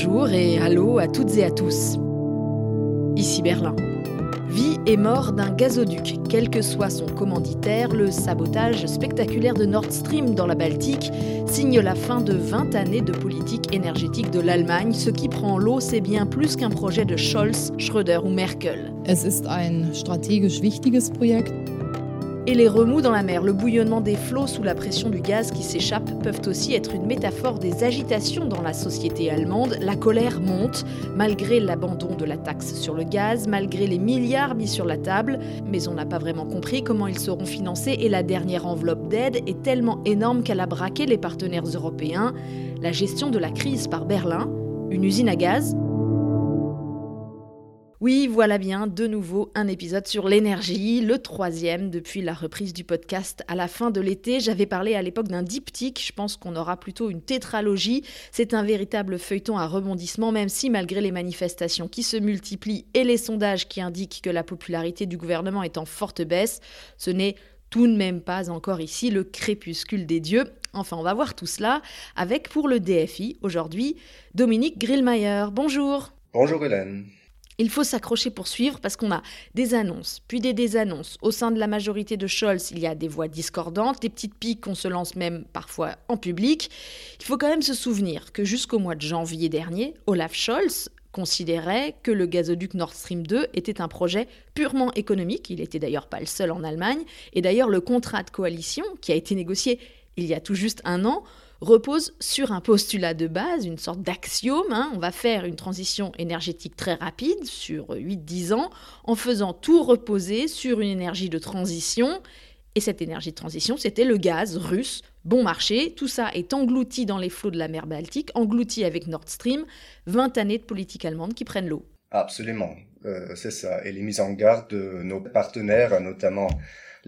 Bonjour et allô à toutes et à tous. Ici Berlin. Vie et mort d'un gazoduc. Quel que soit son commanditaire, le sabotage spectaculaire de Nord Stream dans la Baltique signe la fin de 20 années de politique énergétique de l'Allemagne. Ce qui prend l'eau, c'est bien plus qu'un projet de Scholz, Schröder ou Merkel. Es ist ein strategisch wichtiges et les remous dans la mer, le bouillonnement des flots sous la pression du gaz qui s'échappe peuvent aussi être une métaphore des agitations dans la société allemande. La colère monte, malgré l'abandon de la taxe sur le gaz, malgré les milliards mis sur la table, mais on n'a pas vraiment compris comment ils seront financés et la dernière enveloppe d'aide est tellement énorme qu'elle a braqué les partenaires européens. La gestion de la crise par Berlin, une usine à gaz, oui, voilà bien, de nouveau un épisode sur l'énergie, le troisième depuis la reprise du podcast à la fin de l'été. J'avais parlé à l'époque d'un diptyque, je pense qu'on aura plutôt une tétralogie. C'est un véritable feuilleton à rebondissement, même si malgré les manifestations qui se multiplient et les sondages qui indiquent que la popularité du gouvernement est en forte baisse, ce n'est tout de même pas encore ici le crépuscule des dieux. Enfin, on va voir tout cela avec pour le DFI aujourd'hui Dominique Grillmayer. Bonjour. Bonjour Hélène. Il faut s'accrocher pour suivre parce qu'on a des annonces, puis des désannonces. Au sein de la majorité de Scholz, il y a des voix discordantes, des petites piques qu'on se lance même parfois en public. Il faut quand même se souvenir que jusqu'au mois de janvier dernier, Olaf Scholz considérait que le gazoduc Nord Stream 2 était un projet purement économique. Il n'était d'ailleurs pas le seul en Allemagne. Et d'ailleurs, le contrat de coalition qui a été négocié il y a tout juste un an repose sur un postulat de base, une sorte d'axiome. Hein. On va faire une transition énergétique très rapide, sur 8-10 ans, en faisant tout reposer sur une énergie de transition. Et cette énergie de transition, c'était le gaz russe, bon marché. Tout ça est englouti dans les flots de la mer Baltique, englouti avec Nord Stream. 20 années de politique allemande qui prennent l'eau. Absolument, euh, c'est ça. Et les mises en garde de nos partenaires, notamment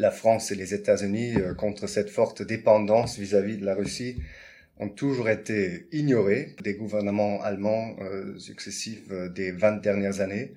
la France et les États-Unis euh, contre cette forte dépendance vis-à-vis de la Russie ont toujours été ignorées des gouvernements allemands euh, successifs euh, des 20 dernières années,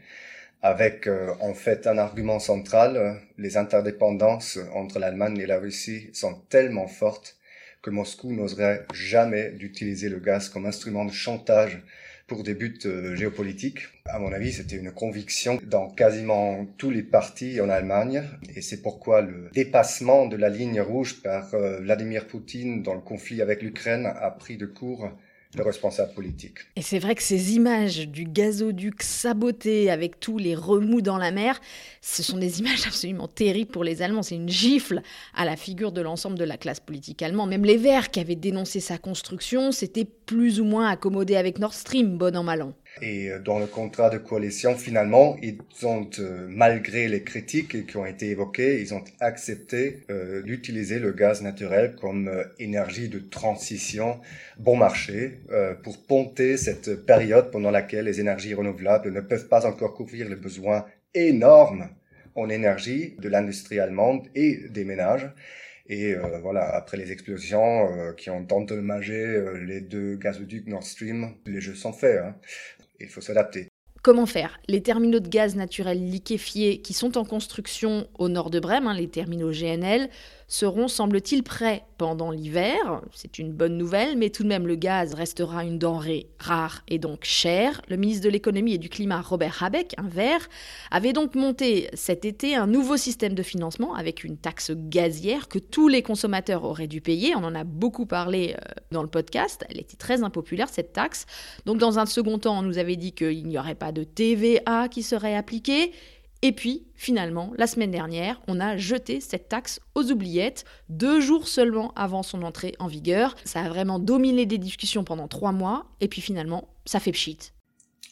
avec en fait un argument central, les interdépendances entre l'Allemagne et la Russie sont tellement fortes que Moscou n'oserait jamais d'utiliser le gaz comme instrument de chantage pour des buts euh, géopolitiques. À mon avis, c'était une conviction dans quasiment tous les partis en Allemagne, et c'est pourquoi le dépassement de la ligne rouge par euh, Vladimir Poutine dans le conflit avec l'Ukraine a pris de court le responsable politique. Et c'est vrai que ces images du gazoduc saboté avec tous les remous dans la mer, ce sont des images absolument terribles pour les Allemands. C'est une gifle à la figure de l'ensemble de la classe politique allemande. Même les Verts qui avaient dénoncé sa construction s'étaient plus ou moins accommodés avec Nord Stream, bon an mal an. Et euh, dans le contrat de coalition, finalement, ils ont, euh, malgré les critiques qui ont été évoquées, ils ont accepté euh, d'utiliser le gaz naturel comme énergie de transition bon marché pour ponter cette période pendant laquelle les énergies renouvelables ne peuvent pas encore couvrir les besoins énormes en énergie de l'industrie allemande et des ménages. Et euh, voilà, après les explosions euh, qui ont endommagé euh, les deux gazoducs Nord Stream, les jeux sont faits. Hein. Il faut s'adapter. Comment faire? Les terminaux de gaz naturel liquéfié qui sont en construction au nord de Brême, hein, les terminaux GNL, seront, semble-t-il, prêts pendant l'hiver. C'est une bonne nouvelle, mais tout de même le gaz restera une denrée rare et donc chère. Le ministre de l'économie et du climat, Robert Habeck, un vert, avait donc monté cet été un nouveau système de financement avec une taxe gazière que tous les consommateurs auraient dû payer. On en a beaucoup parlé euh, dans le podcast. Elle était très impopulaire, cette taxe. Donc dans un second temps, on nous avait dit qu'il n'y aurait pas de TVA qui serait appliquée. Et puis, finalement, la semaine dernière, on a jeté cette taxe aux oubliettes, deux jours seulement avant son entrée en vigueur. Ça a vraiment dominé des discussions pendant trois mois, et puis finalement, ça fait pchit.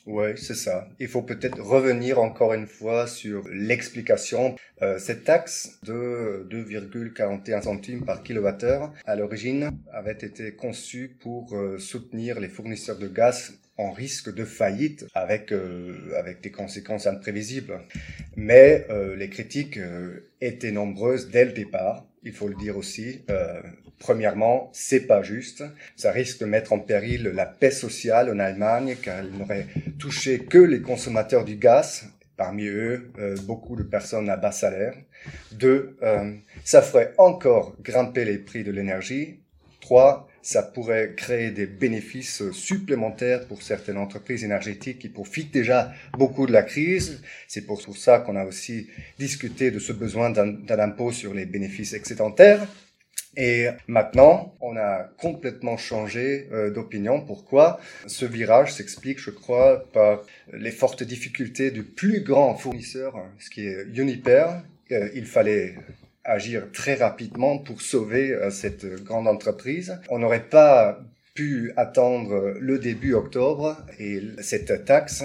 Oui, c'est ça. Il faut peut-être revenir encore une fois sur l'explication. Euh, cette taxe de 2,41 centimes par kilowattheure, à l'origine, avait été conçue pour euh, soutenir les fournisseurs de gaz en risque de faillite avec euh, avec des conséquences imprévisibles. Mais euh, les critiques euh, étaient nombreuses dès le départ. Il faut le dire aussi. premièrement, c'est pas juste. Ça risque de mettre en péril la paix sociale en Allemagne, car elle n'aurait touché que les consommateurs du gaz. Parmi eux, beaucoup de personnes à bas salaire. Deux, ça ferait encore grimper les prix de l'énergie Trois, ça pourrait créer des bénéfices supplémentaires pour certaines entreprises énergétiques qui profitent déjà beaucoup de la crise. C'est pour ça qu'on a aussi discuté de ce besoin d'un impôt sur les bénéfices excédentaires. Et maintenant, on a complètement changé euh, d'opinion. Pourquoi? Ce virage s'explique, je crois, par les fortes difficultés du plus grand fournisseur, ce qui est Uniper. Euh, il fallait agir très rapidement pour sauver euh, cette grande entreprise. On n'aurait pas pu attendre le début octobre et cette taxe,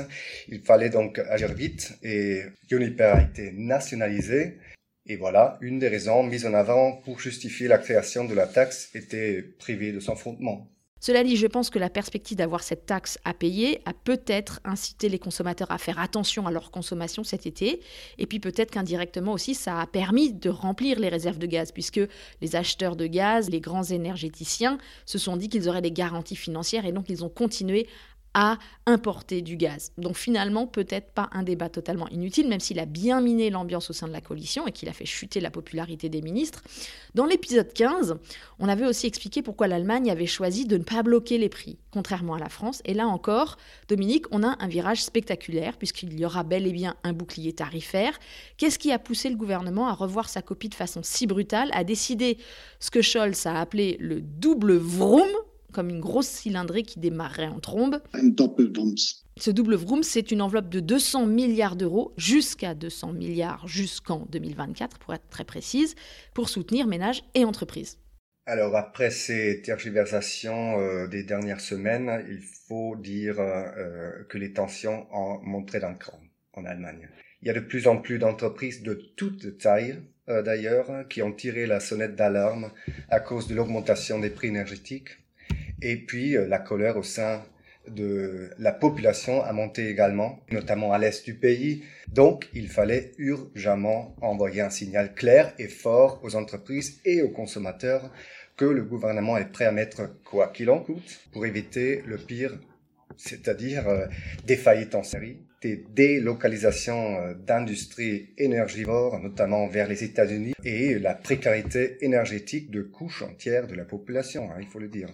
il fallait donc agir vite et Uniper a été nationalisé et voilà, une des raisons mises en avant pour justifier la création de la taxe était privée de son fondement. Cela dit, je pense que la perspective d'avoir cette taxe à payer a peut-être incité les consommateurs à faire attention à leur consommation cet été. Et puis peut-être qu'indirectement aussi, ça a permis de remplir les réserves de gaz, puisque les acheteurs de gaz, les grands énergéticiens, se sont dit qu'ils auraient des garanties financières et donc ils ont continué à importer du gaz. Donc finalement, peut-être pas un débat totalement inutile, même s'il a bien miné l'ambiance au sein de la coalition et qu'il a fait chuter la popularité des ministres. Dans l'épisode 15, on avait aussi expliqué pourquoi l'Allemagne avait choisi de ne pas bloquer les prix, contrairement à la France. Et là encore, Dominique, on a un virage spectaculaire, puisqu'il y aura bel et bien un bouclier tarifaire. Qu'est-ce qui a poussé le gouvernement à revoir sa copie de façon si brutale, à décider ce que Scholz a appelé le double vroom comme une grosse cylindrée qui démarrerait en trombe. Ce double vroom, c'est une enveloppe de 200 milliards d'euros, jusqu'à 200 milliards jusqu'en 2024, pour être très précise, pour soutenir ménages et entreprises. Alors après ces tergiversations euh, des dernières semaines, il faut dire euh, que les tensions ont montré d'un cran en Allemagne. Il y a de plus en plus d'entreprises de toute taille, euh, d'ailleurs, qui ont tiré la sonnette d'alarme à cause de l'augmentation des prix énergétiques et puis euh, la colère au sein de la population a monté également, notamment à l'est du pays. Donc, il fallait urgemment envoyer un signal clair et fort aux entreprises et aux consommateurs que le gouvernement est prêt à mettre quoi qu'il en coûte pour éviter le pire, c'est-à-dire euh, des faillites en série, des délocalisations euh, d'industries énergivores, notamment vers les États-Unis, et la précarité énergétique de couches entières de la population, hein, il faut le dire.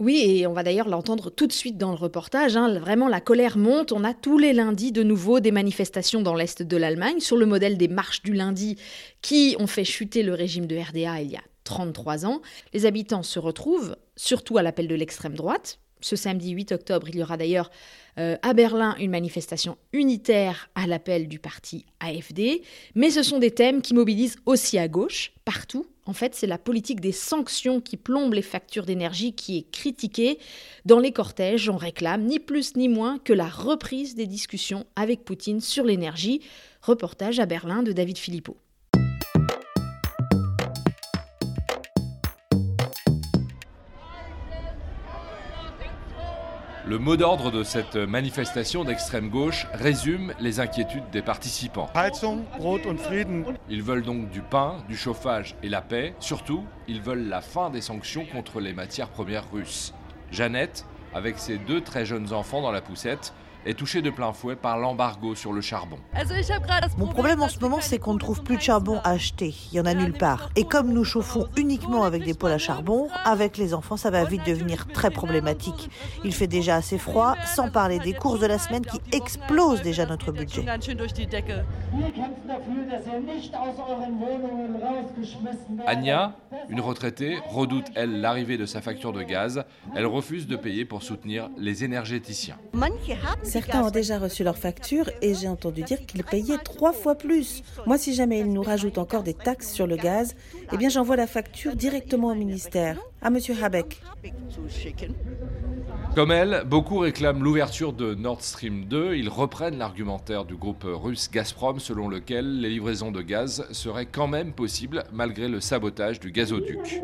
Oui, et on va d'ailleurs l'entendre tout de suite dans le reportage. Hein. Vraiment, la colère monte. On a tous les lundis de nouveau des manifestations dans l'Est de l'Allemagne, sur le modèle des marches du lundi qui ont fait chuter le régime de RDA il y a 33 ans. Les habitants se retrouvent, surtout à l'appel de l'extrême droite. Ce samedi 8 octobre, il y aura d'ailleurs euh, à Berlin une manifestation unitaire à l'appel du parti AFD. Mais ce sont des thèmes qui mobilisent aussi à gauche, partout, en fait, c'est la politique des sanctions qui plombe les factures d'énergie qui est critiquée. Dans les cortèges, on réclame ni plus ni moins que la reprise des discussions avec Poutine sur l'énergie. Reportage à Berlin de David Philippot. Le mot d'ordre de cette manifestation d'extrême gauche résume les inquiétudes des participants. Ils veulent donc du pain, du chauffage et la paix. Surtout, ils veulent la fin des sanctions contre les matières premières russes. Jeannette, avec ses deux très jeunes enfants dans la poussette, est touché de plein fouet par l'embargo sur le charbon. Mon problème en ce moment, c'est qu'on ne trouve plus de charbon à acheter. Il y en a nulle part. Et comme nous chauffons uniquement avec des poêles à charbon, avec les enfants, ça va vite devenir très problématique. Il fait déjà assez froid, sans parler des courses de la semaine qui explosent déjà notre budget. Anya, une retraitée, redoute, elle, l'arrivée de sa facture de gaz. Elle refuse de payer pour soutenir les énergéticiens. Certains ont déjà reçu leur facture et j'ai entendu dire qu'ils payaient trois fois plus. Moi, si jamais ils nous rajoutent encore des taxes sur le gaz, eh bien j'envoie la facture directement au ministère, à M. Habeck. Comme elle, beaucoup réclament l'ouverture de Nord Stream 2. Ils reprennent l'argumentaire du groupe russe Gazprom selon lequel les livraisons de gaz seraient quand même possibles malgré le sabotage du gazoduc.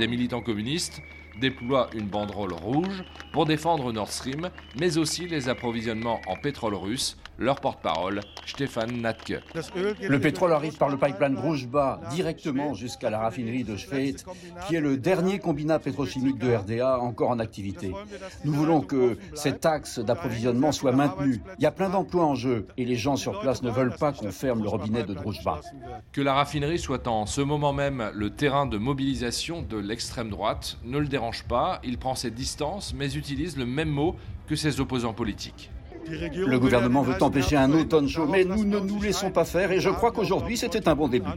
Des militants communistes déploie une banderole rouge pour défendre Nord Stream, mais aussi les approvisionnements en pétrole russe, leur porte-parole, Stéphane Natke. Le pétrole arrive par le pipeline Druzhba directement jusqu'à la raffinerie de Schwedt, qui est le dernier combinat pétrochimique de RDA encore en activité. Nous voulons que cet axe d'approvisionnement soit maintenu. Il y a plein d'emplois en jeu et les gens sur place ne veulent pas qu'on ferme le robinet de Druzhba. Que la raffinerie soit en ce moment même le terrain de mobilisation de l'extrême droite ne le dérange pas. Il prend ses distances mais utilise le même mot que ses opposants politiques. Le gouvernement veut empêcher un automne chaud, mais nous ne nous laissons pas faire et je crois qu'aujourd'hui c'était un bon début.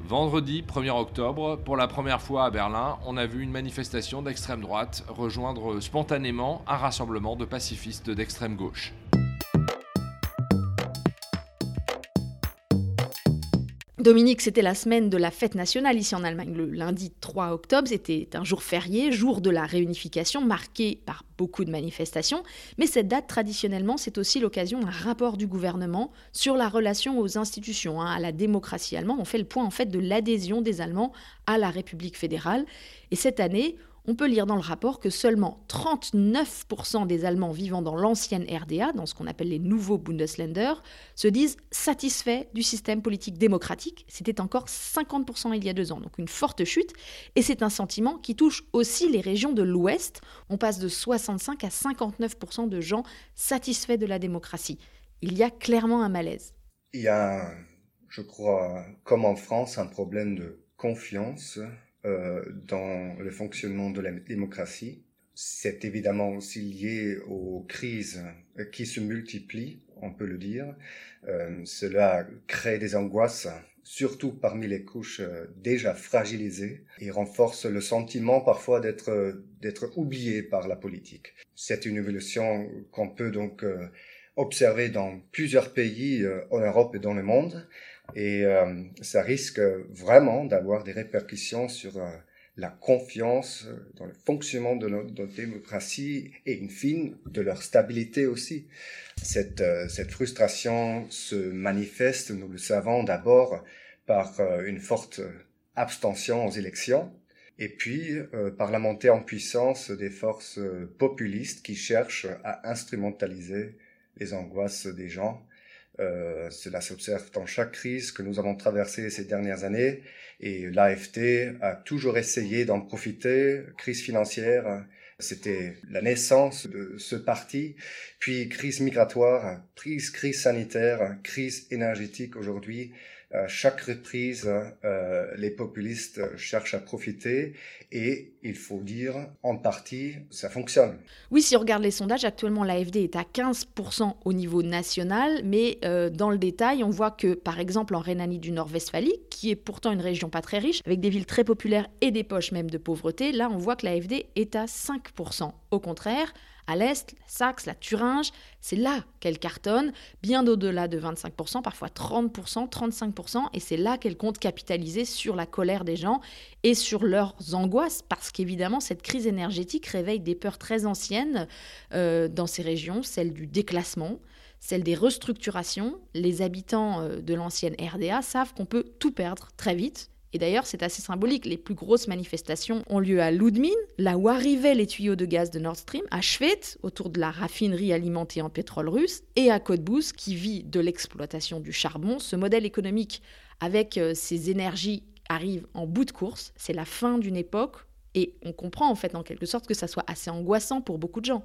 Vendredi 1er octobre, pour la première fois à Berlin, on a vu une manifestation d'extrême droite rejoindre spontanément un rassemblement de pacifistes d'extrême gauche. Dominique, c'était la semaine de la fête nationale ici en Allemagne. Le lundi 3 octobre, c'était un jour férié, jour de la réunification, marqué par beaucoup de manifestations. Mais cette date, traditionnellement, c'est aussi l'occasion d'un rapport du gouvernement sur la relation aux institutions, hein, à la démocratie allemande. On fait le point en fait de l'adhésion des Allemands à la République fédérale. Et cette année, on peut lire dans le rapport que seulement 39% des Allemands vivant dans l'ancienne RDA, dans ce qu'on appelle les nouveaux Bundesländer, se disent satisfaits du système politique démocratique. C'était encore 50% il y a deux ans, donc une forte chute. Et c'est un sentiment qui touche aussi les régions de l'Ouest. On passe de 65 à 59% de gens satisfaits de la démocratie. Il y a clairement un malaise. Il y a, je crois, comme en France, un problème de confiance euh, dans le fonctionnement de la démocratie. C'est évidemment aussi lié aux crises qui se multiplient, on peut le dire. Euh, cela crée des angoisses, surtout parmi les couches euh, déjà fragilisées, et renforce le sentiment parfois d'être d'être oublié par la politique. C'est une évolution qu'on peut donc observer dans plusieurs pays en Europe et dans le monde. Et euh, ça risque vraiment d'avoir des répercussions sur euh, la confiance euh, dans le fonctionnement de notre, démocratie et, in fine, de leur stabilité aussi. Cette, cette frustration se manifeste, nous le savons, d'abord par une forte abstention aux élections, et puis par la montée en puissance des forces populistes qui cherchent à instrumentaliser les angoisses des gens euh, cela s'observe dans chaque crise que nous avons traversée ces dernières années et l'AFT a toujours essayé d'en profiter. Crise financière, c'était la naissance de ce parti, puis crise migratoire, crise, crise sanitaire, crise énergétique aujourd'hui. À chaque reprise, euh, les populistes cherchent à profiter et il faut dire, en partie, ça fonctionne. Oui, si on regarde les sondages, actuellement l'AFD est à 15% au niveau national, mais euh, dans le détail, on voit que par exemple en Rhénanie du Nord-Westphalie, qui est pourtant une région pas très riche, avec des villes très populaires et des poches même de pauvreté, là on voit que l'AFD est à 5%. Au contraire, à l'Est, Saxe, la Thuringe, c'est là qu'elle cartonne, bien au-delà de 25%, parfois 30%, 35%, et c'est là qu'elle compte capitaliser sur la colère des gens et sur leurs angoisses, parce qu'évidemment, cette crise énergétique réveille des peurs très anciennes euh, dans ces régions, celle du déclassement, celle des restructurations. Les habitants euh, de l'ancienne RDA savent qu'on peut tout perdre très vite et d'ailleurs, c'est assez symbolique. Les plus grosses manifestations ont lieu à Ludmin, là où arrivaient les tuyaux de gaz de Nord Stream, à Schwedt, autour de la raffinerie alimentée en pétrole russe, et à Cottbus, qui vit de l'exploitation du charbon. Ce modèle économique, avec euh, ses énergies, arrive en bout de course. C'est la fin d'une époque, et on comprend en fait en quelque sorte que ça soit assez angoissant pour beaucoup de gens.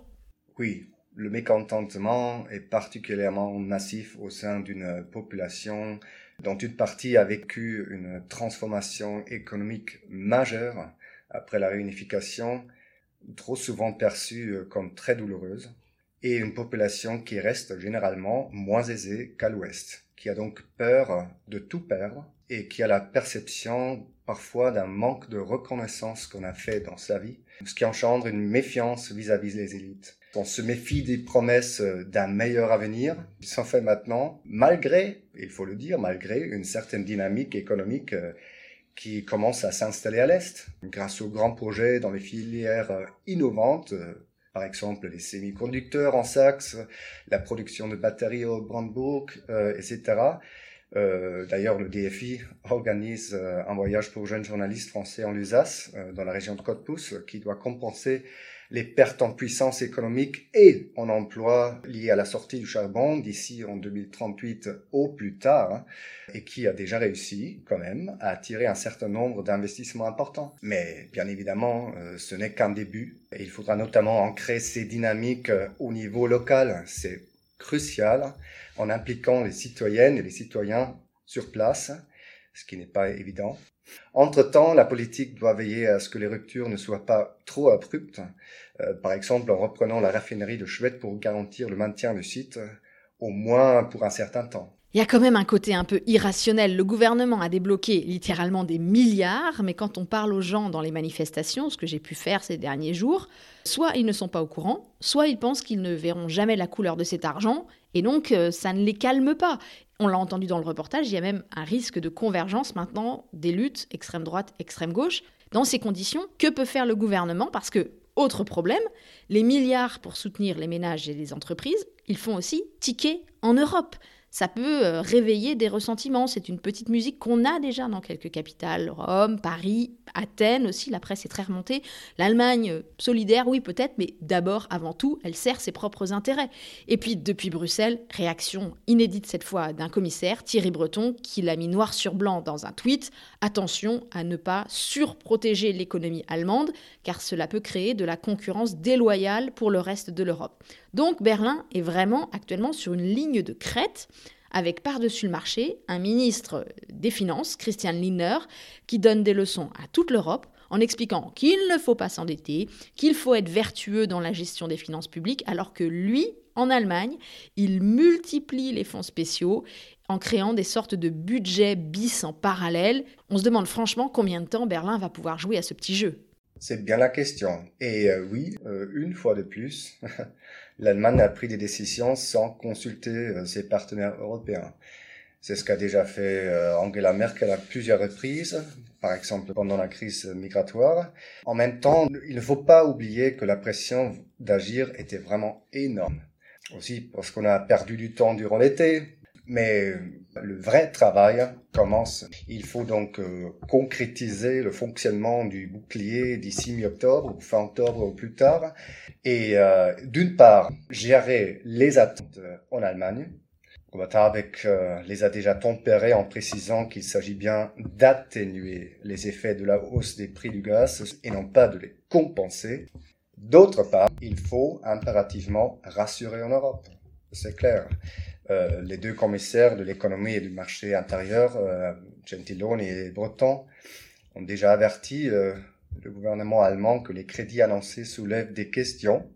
Oui, le mécontentement est particulièrement massif au sein d'une population dont une partie a vécu une transformation économique majeure après la réunification, trop souvent perçue comme très douloureuse, et une population qui reste généralement moins aisée qu'à l'ouest, qui a donc peur de tout perdre et qui a la perception parfois d'un manque de reconnaissance qu'on a fait dans sa vie, ce qui engendre une méfiance vis-à-vis des élites. On se méfie des promesses d'un meilleur avenir qui sont faites maintenant, malgré, il faut le dire, malgré une certaine dynamique économique euh, qui commence à s'installer à l'Est, grâce aux grands projets dans les filières euh, innovantes, euh, par exemple les semi-conducteurs en Saxe, la production de batteries au Brandebourg, etc. Euh, D'ailleurs, le DFI organise euh, un voyage pour jeunes journalistes français en Lusace, euh, dans la région de Côte-Pouce, qui doit compenser les pertes en puissance économique et en emploi liées à la sortie du charbon d'ici en 2038 au plus tard, hein, et qui a déjà réussi quand même à attirer un certain nombre d'investissements importants. Mais bien évidemment, ce n'est qu'un début. Et il faudra notamment ancrer ces dynamiques au niveau local. Crucial en impliquant les citoyennes et les citoyens sur place, ce qui n'est pas évident. Entre-temps, la politique doit veiller à ce que les ruptures ne soient pas trop abruptes, euh, par exemple en reprenant la raffinerie de Chouette pour garantir le maintien du site, au moins pour un certain temps. Il y a quand même un côté un peu irrationnel. Le gouvernement a débloqué littéralement des milliards, mais quand on parle aux gens dans les manifestations, ce que j'ai pu faire ces derniers jours, soit ils ne sont pas au courant, soit ils pensent qu'ils ne verront jamais la couleur de cet argent, et donc euh, ça ne les calme pas. On l'a entendu dans le reportage, il y a même un risque de convergence maintenant des luttes extrême droite, extrême gauche. Dans ces conditions, que peut faire le gouvernement? Parce que, autre problème, les milliards pour soutenir les ménages et les entreprises, ils font aussi ticker en Europe ça peut euh, réveiller des ressentiments. C'est une petite musique qu'on a déjà dans quelques capitales, Rome, Paris, Athènes aussi, la presse est très remontée. L'Allemagne, euh, solidaire, oui peut-être, mais d'abord, avant tout, elle sert ses propres intérêts. Et puis depuis Bruxelles, réaction inédite cette fois d'un commissaire, Thierry Breton, qui l'a mis noir sur blanc dans un tweet. Attention à ne pas surprotéger l'économie allemande, car cela peut créer de la concurrence déloyale pour le reste de l'Europe. Donc Berlin est vraiment actuellement sur une ligne de crête avec par-dessus le marché un ministre des Finances, Christian Lindner, qui donne des leçons à toute l'Europe en expliquant qu'il ne faut pas s'endetter, qu'il faut être vertueux dans la gestion des finances publiques, alors que lui, en Allemagne, il multiplie les fonds spéciaux en créant des sortes de budgets bis en parallèle. On se demande franchement combien de temps Berlin va pouvoir jouer à ce petit jeu. C'est bien la question. Et euh, oui, euh, une fois de plus, l'Allemagne a pris des décisions sans consulter euh, ses partenaires européens. C'est ce qu'a déjà fait Angela Merkel à plusieurs reprises, par exemple pendant la crise migratoire. En même temps, il ne faut pas oublier que la pression d'agir était vraiment énorme. Aussi parce qu'on a perdu du temps durant l'été, mais le vrai travail commence. Il faut donc euh, concrétiser le fonctionnement du bouclier d'ici mi-octobre ou fin octobre ou plus tard. Et euh, d'une part, gérer les attentes en Allemagne. avec euh, les a déjà tempérés en précisant qu'il s'agit bien d'atténuer les effets de la hausse des prix du gaz et non pas de les compenser. D'autre part, il faut impérativement rassurer en Europe. C'est clair. Euh, les deux commissaires de l'économie et du marché intérieur, euh, Gentiloni et Breton, ont déjà averti euh, le gouvernement allemand que les crédits annoncés soulèvent des questions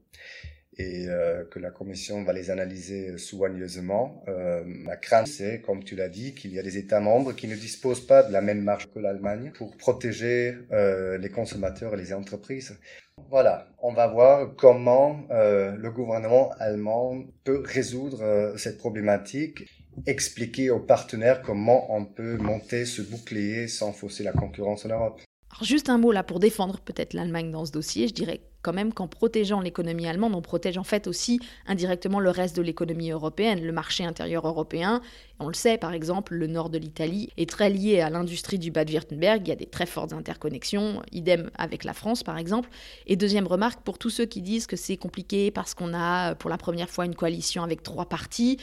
et euh, que la Commission va les analyser soigneusement. Euh, ma crainte, c'est, comme tu l'as dit, qu'il y a des États membres qui ne disposent pas de la même marge que l'Allemagne pour protéger euh, les consommateurs et les entreprises. Voilà, on va voir comment euh, le gouvernement allemand peut résoudre euh, cette problématique, expliquer aux partenaires comment on peut monter ce bouclier sans fausser la concurrence en Europe. Juste un mot là pour défendre peut-être l'Allemagne dans ce dossier, je dirais quand même qu'en protégeant l'économie allemande, on protège en fait aussi indirectement le reste de l'économie européenne, le marché intérieur européen. On le sait, par exemple, le nord de l'Italie est très lié à l'industrie du Bade-Württemberg, il y a des très fortes interconnexions, idem avec la France, par exemple. Et deuxième remarque, pour tous ceux qui disent que c'est compliqué parce qu'on a pour la première fois une coalition avec trois partis,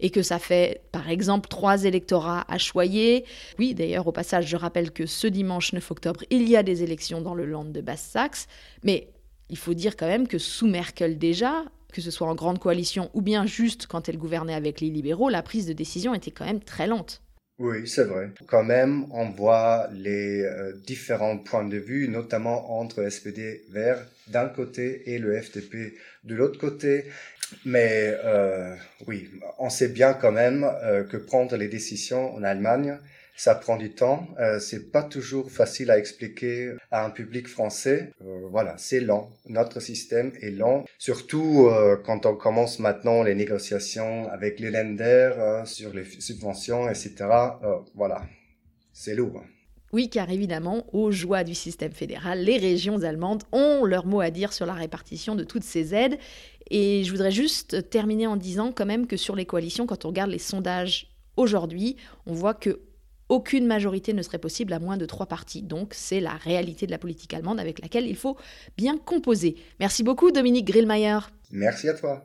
et que ça fait, par exemple, trois électorats à choyer. Oui, d'ailleurs, au passage, je rappelle que ce dimanche 9 octobre, il y a des élections dans le Land de Basse-Saxe, mais il faut dire quand même que sous Merkel déjà, que ce soit en grande coalition ou bien juste quand elle gouvernait avec les libéraux, la prise de décision était quand même très lente. Oui, c'est vrai. Quand même, on voit les euh, différents points de vue, notamment entre SPD vert d'un côté et le FDP de l'autre côté. Mais euh, oui, on sait bien quand même euh, que prendre les décisions en Allemagne, ça prend du temps. Euh, c'est pas toujours facile à expliquer à un public français. Euh, voilà, c'est lent. Notre système est lent, surtout euh, quand on commence maintenant les négociations avec les lenders euh, sur les subventions, etc. Voilà, c'est lourd. Oui, car évidemment, aux joies du système fédéral, les régions allemandes ont leur mot à dire sur la répartition de toutes ces aides. Et je voudrais juste terminer en disant quand même que sur les coalitions, quand on regarde les sondages Aujourd'hui, on voit que aucune majorité ne serait possible à moins de trois partis. Donc c'est la réalité de la politique allemande avec laquelle il faut bien composer. Merci beaucoup Dominique Grillmeier. Merci à toi.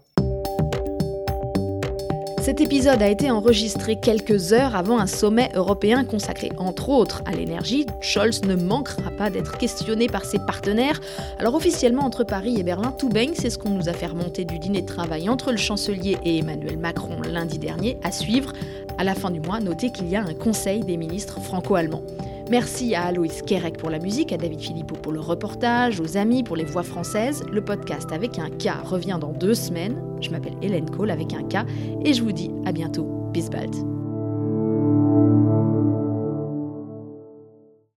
Cet épisode a été enregistré quelques heures avant un sommet européen consacré entre autres à l'énergie. Scholz ne manquera pas d'être questionné par ses partenaires. Alors officiellement entre Paris et Berlin, tout baigne, c'est ce qu'on nous a fait remonter du dîner de travail entre le chancelier et Emmanuel Macron lundi dernier. À suivre, à la fin du mois, notez qu'il y a un conseil des ministres franco-allemands. Merci à Aloïs Kerek pour la musique, à David Philippot pour le reportage, aux amis pour les voix françaises. Le podcast avec un K revient dans deux semaines. Je m'appelle Hélène Cole avec un K et je vous dis à bientôt. Bis bald.